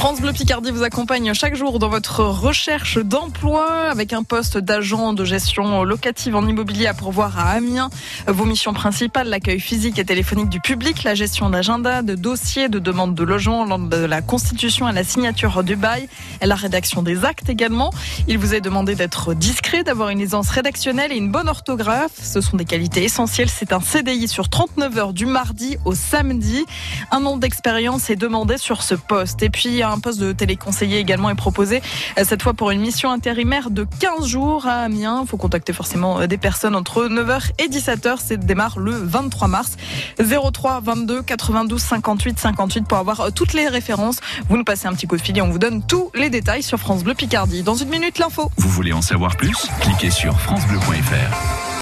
France Bleu Picardie vous accompagne chaque jour dans votre recherche d'emploi avec un poste d'agent de gestion locative en immobilier à pourvoir à Amiens. Vos missions principales, l'accueil physique et téléphonique du public, la gestion d'agenda, de dossiers, de demandes de logement, de la constitution à la signature du bail et la rédaction des actes également. Il vous est demandé d'être discret, d'avoir une aisance rédactionnelle et une bonne orthographe. Ce sont des qualités essentielles. C'est un CDI sur 39 heures du mardi au samedi. Un an d'expérience est demandé sur ce poste. Et puis, un poste de téléconseiller également est proposé, euh, cette fois pour une mission intérimaire de 15 jours à Amiens. Il faut contacter forcément euh, des personnes entre 9h et 17h. C'est démarre le 23 mars. 03 22 92 58 58 pour avoir euh, toutes les références. Vous nous passez un petit coup de fil et on vous donne tous les détails sur France Bleu Picardie. Dans une minute, l'info. Vous voulez en savoir plus? Cliquez sur francebleu.fr.